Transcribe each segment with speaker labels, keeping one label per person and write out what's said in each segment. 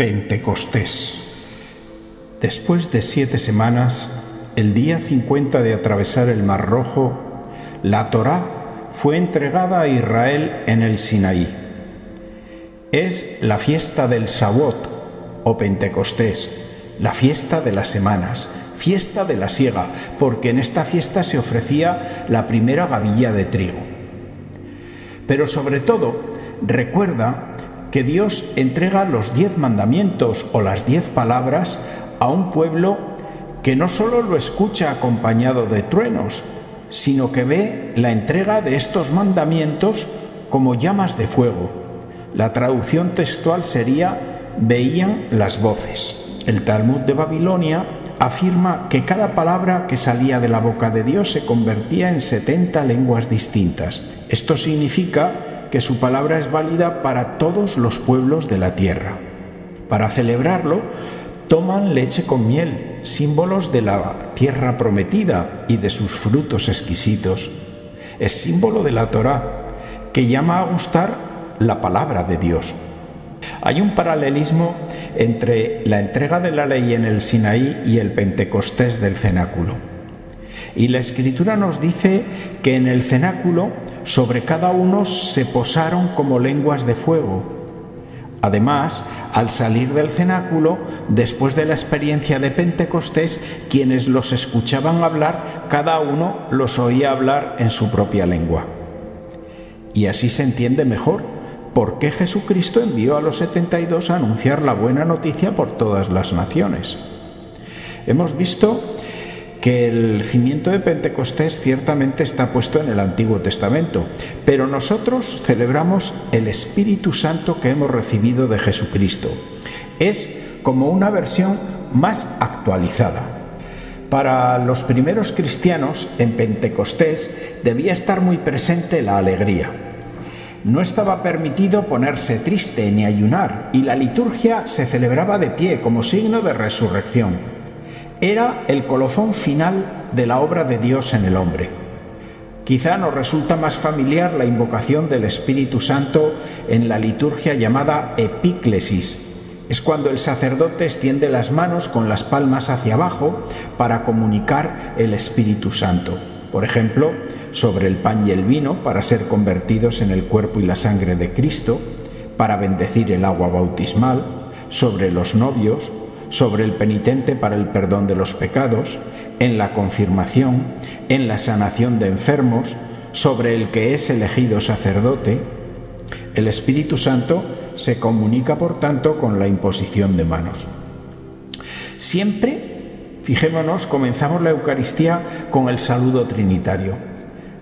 Speaker 1: Pentecostés. Después de siete semanas, el día 50 de atravesar el Mar Rojo, la Torá fue entregada a Israel en el Sinaí. Es la fiesta del Sabot o Pentecostés, la fiesta de las semanas, fiesta de la siega, porque en esta fiesta se ofrecía la primera gavilla de trigo. Pero sobre todo, recuerda que Dios entrega los diez mandamientos o las diez palabras a un pueblo que no solo lo escucha acompañado de truenos, sino que ve la entrega de estos mandamientos como llamas de fuego. La traducción textual sería veían las voces. El Talmud de Babilonia afirma que cada palabra que salía de la boca de Dios se convertía en 70 lenguas distintas. Esto significa que su palabra es válida para todos los pueblos de la tierra. Para celebrarlo, toman leche con miel, símbolos de la tierra prometida y de sus frutos exquisitos. Es símbolo de la Torá, que llama a gustar la palabra de Dios. Hay un paralelismo entre la entrega de la ley en el Sinaí y el Pentecostés del cenáculo. Y la escritura nos dice que en el cenáculo sobre cada uno se posaron como lenguas de fuego. Además, al salir del cenáculo, después de la experiencia de Pentecostés, quienes los escuchaban hablar, cada uno los oía hablar en su propia lengua. Y así se entiende mejor por qué Jesucristo envió a los 72 a anunciar la buena noticia por todas las naciones. Hemos visto que el cimiento de Pentecostés ciertamente está puesto en el Antiguo Testamento, pero nosotros celebramos el Espíritu Santo que hemos recibido de Jesucristo. Es como una versión más actualizada. Para los primeros cristianos en Pentecostés debía estar muy presente la alegría. No estaba permitido ponerse triste ni ayunar y la liturgia se celebraba de pie como signo de resurrección. Era el colofón final de la obra de Dios en el hombre. Quizá nos resulta más familiar la invocación del Espíritu Santo en la liturgia llamada epíclesis. Es cuando el sacerdote extiende las manos con las palmas hacia abajo para comunicar el Espíritu Santo. Por ejemplo, sobre el pan y el vino para ser convertidos en el cuerpo y la sangre de Cristo, para bendecir el agua bautismal, sobre los novios, sobre el penitente para el perdón de los pecados, en la confirmación, en la sanación de enfermos, sobre el que es elegido sacerdote, el Espíritu Santo se comunica, por tanto, con la imposición de manos. Siempre, fijémonos, comenzamos la Eucaristía con el saludo trinitario.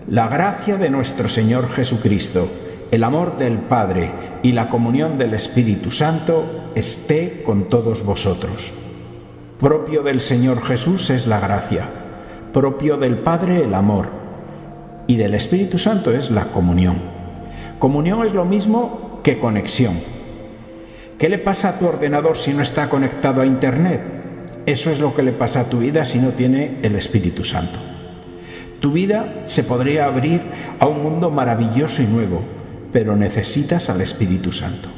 Speaker 1: La gracia de nuestro Señor Jesucristo, el amor del Padre y la comunión del Espíritu Santo esté con todos vosotros. Propio del Señor Jesús es la gracia, propio del Padre el amor y del Espíritu Santo es la comunión. Comunión es lo mismo que conexión. ¿Qué le pasa a tu ordenador si no está conectado a Internet? Eso es lo que le pasa a tu vida si no tiene el Espíritu Santo. Tu vida se podría abrir a un mundo maravilloso y nuevo, pero necesitas al Espíritu Santo.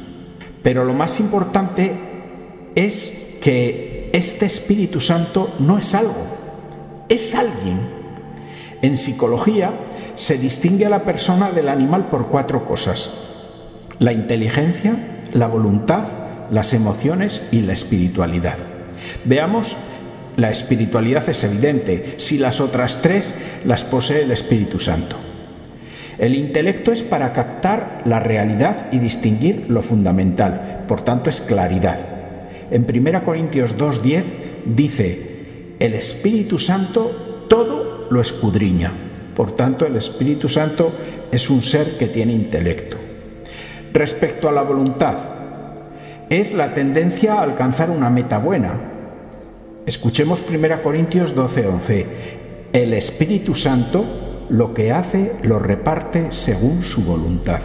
Speaker 1: Pero lo más importante es que este Espíritu Santo no es algo, es alguien. En psicología se distingue a la persona del animal por cuatro cosas. La inteligencia, la voluntad, las emociones y la espiritualidad. Veamos, la espiritualidad es evidente, si las otras tres las posee el Espíritu Santo. El intelecto es para captar la realidad y distinguir lo fundamental, por tanto es claridad. En 1 Corintios 2.10 dice, el Espíritu Santo todo lo escudriña. Por tanto, el Espíritu Santo es un ser que tiene intelecto. Respecto a la voluntad, es la tendencia a alcanzar una meta buena. Escuchemos 1 Corintios 12.11. El Espíritu Santo lo que hace lo reparte según su voluntad.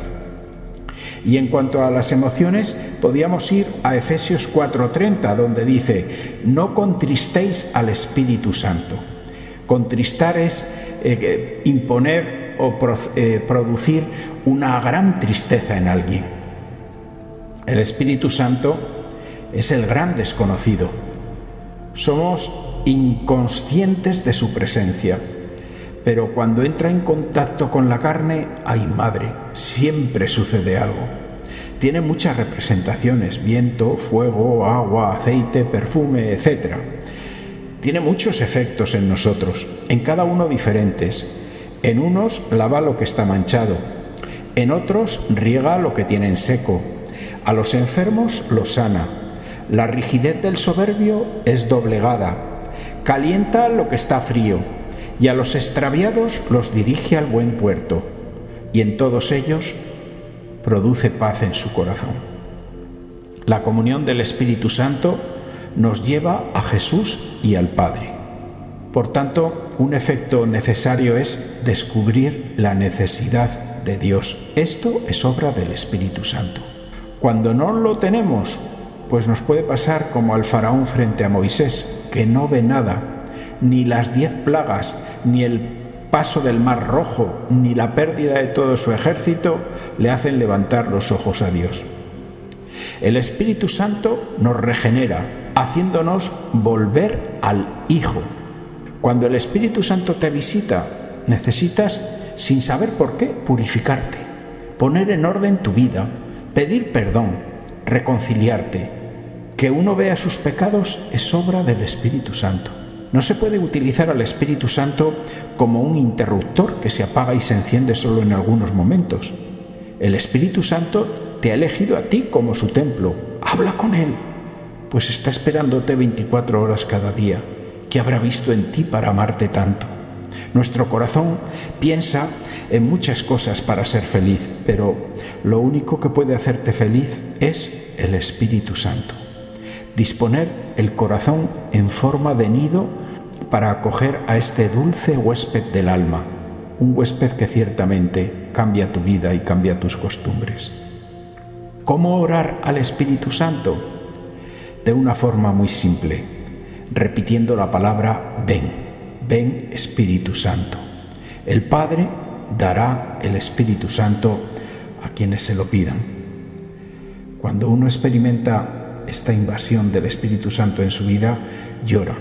Speaker 1: Y en cuanto a las emociones, podíamos ir a Efesios 4:30, donde dice, no contristéis al Espíritu Santo. Contristar es eh, imponer o eh, producir una gran tristeza en alguien. El Espíritu Santo es el gran desconocido. Somos inconscientes de su presencia, pero cuando entra en contacto con la carne, ay madre, siempre sucede algo. Tiene muchas representaciones, viento, fuego, agua, aceite, perfume, etc. Tiene muchos efectos en nosotros, en cada uno diferentes. En unos lava lo que está manchado, en otros riega lo que tiene en seco, a los enfermos los sana, la rigidez del soberbio es doblegada, calienta lo que está frío, y a los extraviados los dirige al buen puerto, y en todos ellos produce paz en su corazón. La comunión del Espíritu Santo nos lleva a Jesús y al Padre. Por tanto, un efecto necesario es descubrir la necesidad de Dios. Esto es obra del Espíritu Santo. Cuando no lo tenemos, pues nos puede pasar como al faraón frente a Moisés, que no ve nada, ni las diez plagas, ni el paso del mar rojo, ni la pérdida de todo su ejército le hacen levantar los ojos a Dios. El Espíritu Santo nos regenera, haciéndonos volver al Hijo. Cuando el Espíritu Santo te visita, necesitas, sin saber por qué, purificarte, poner en orden tu vida, pedir perdón, reconciliarte. Que uno vea sus pecados es obra del Espíritu Santo. No se puede utilizar al Espíritu Santo como un interruptor que se apaga y se enciende solo en algunos momentos. El Espíritu Santo te ha elegido a ti como su templo. Habla con Él, pues está esperándote 24 horas cada día. ¿Qué habrá visto en ti para amarte tanto? Nuestro corazón piensa en muchas cosas para ser feliz, pero lo único que puede hacerte feliz es el Espíritu Santo. Disponer el corazón en forma de nido para acoger a este dulce huésped del alma, un huésped que ciertamente cambia tu vida y cambia tus costumbres. ¿Cómo orar al Espíritu Santo? De una forma muy simple, repitiendo la palabra ven, ven Espíritu Santo. El Padre dará el Espíritu Santo a quienes se lo pidan. Cuando uno experimenta esta invasión del Espíritu Santo en su vida, llora,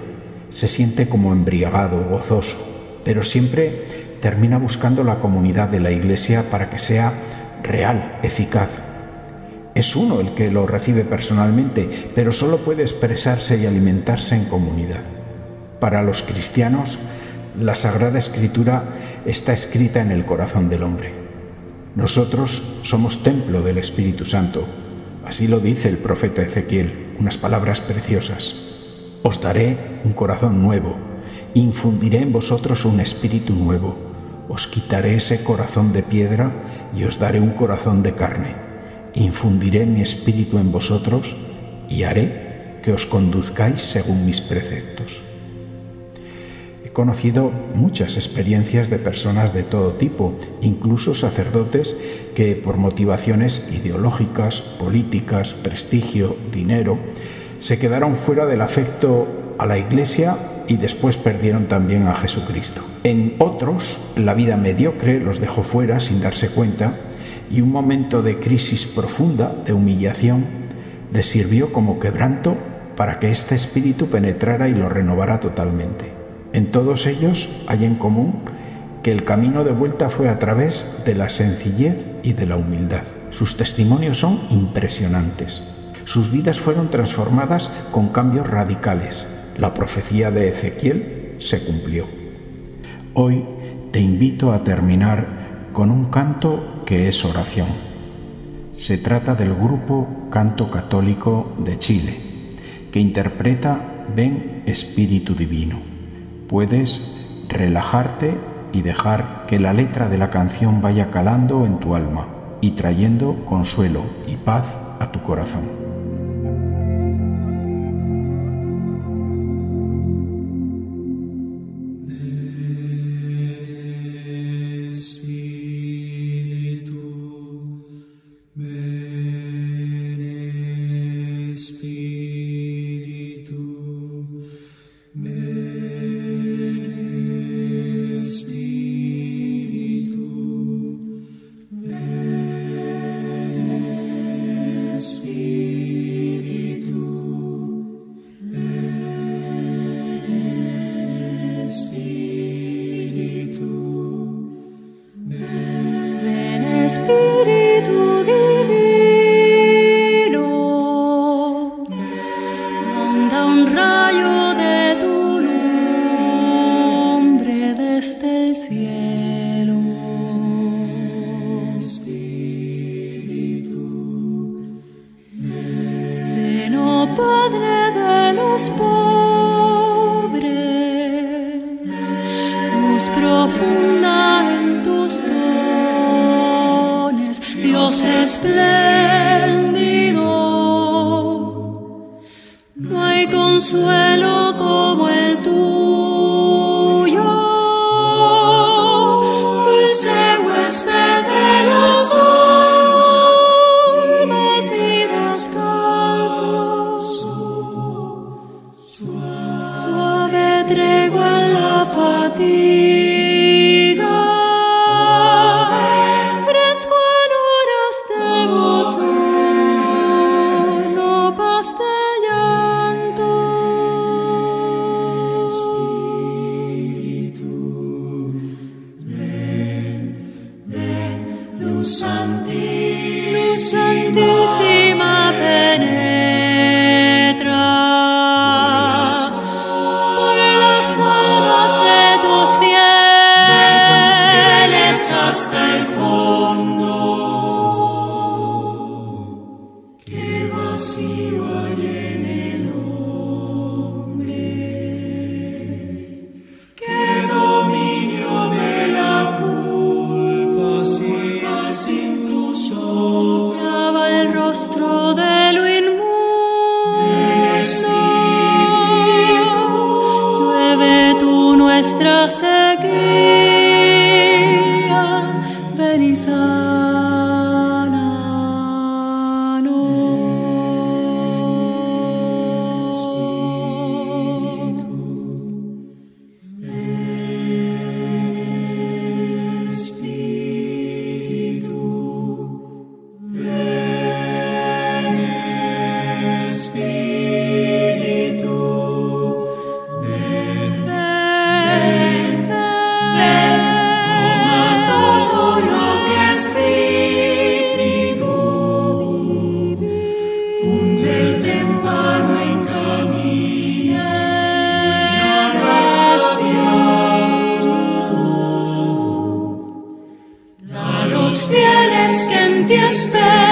Speaker 1: se siente como embriagado, gozoso, pero siempre termina buscando la comunidad de la Iglesia para que sea real, eficaz. Es uno el que lo recibe personalmente, pero solo puede expresarse y alimentarse en comunidad. Para los cristianos, la Sagrada Escritura está escrita en el corazón del hombre. Nosotros somos templo del Espíritu Santo. Así lo dice el profeta Ezequiel, unas palabras preciosas. Os daré un corazón nuevo, infundiré en vosotros un espíritu nuevo, os quitaré ese corazón de piedra y os daré un corazón de carne. Infundiré mi espíritu en vosotros y haré que os conduzcáis según mis preceptos conocido muchas experiencias de personas de todo tipo, incluso sacerdotes que por motivaciones ideológicas, políticas, prestigio, dinero, se quedaron fuera del afecto a la Iglesia y después perdieron también a Jesucristo. En otros, la vida mediocre los dejó fuera sin darse cuenta y un momento de crisis profunda, de humillación, les sirvió como quebranto para que este espíritu penetrara y lo renovara totalmente. En todos ellos hay en común que el camino de vuelta fue a través de la sencillez y de la humildad. Sus testimonios son impresionantes. Sus vidas fueron transformadas con cambios radicales. La profecía de Ezequiel se cumplió. Hoy te invito a terminar con un canto que es oración. Se trata del grupo Canto Católico de Chile, que interpreta Ven Espíritu Divino puedes relajarte y dejar que la letra de la canción vaya calando en tu alma y trayendo consuelo y paz a tu corazón.
Speaker 2: Dios espléndido, no hay consuelo. Deus. tienes quien te espera.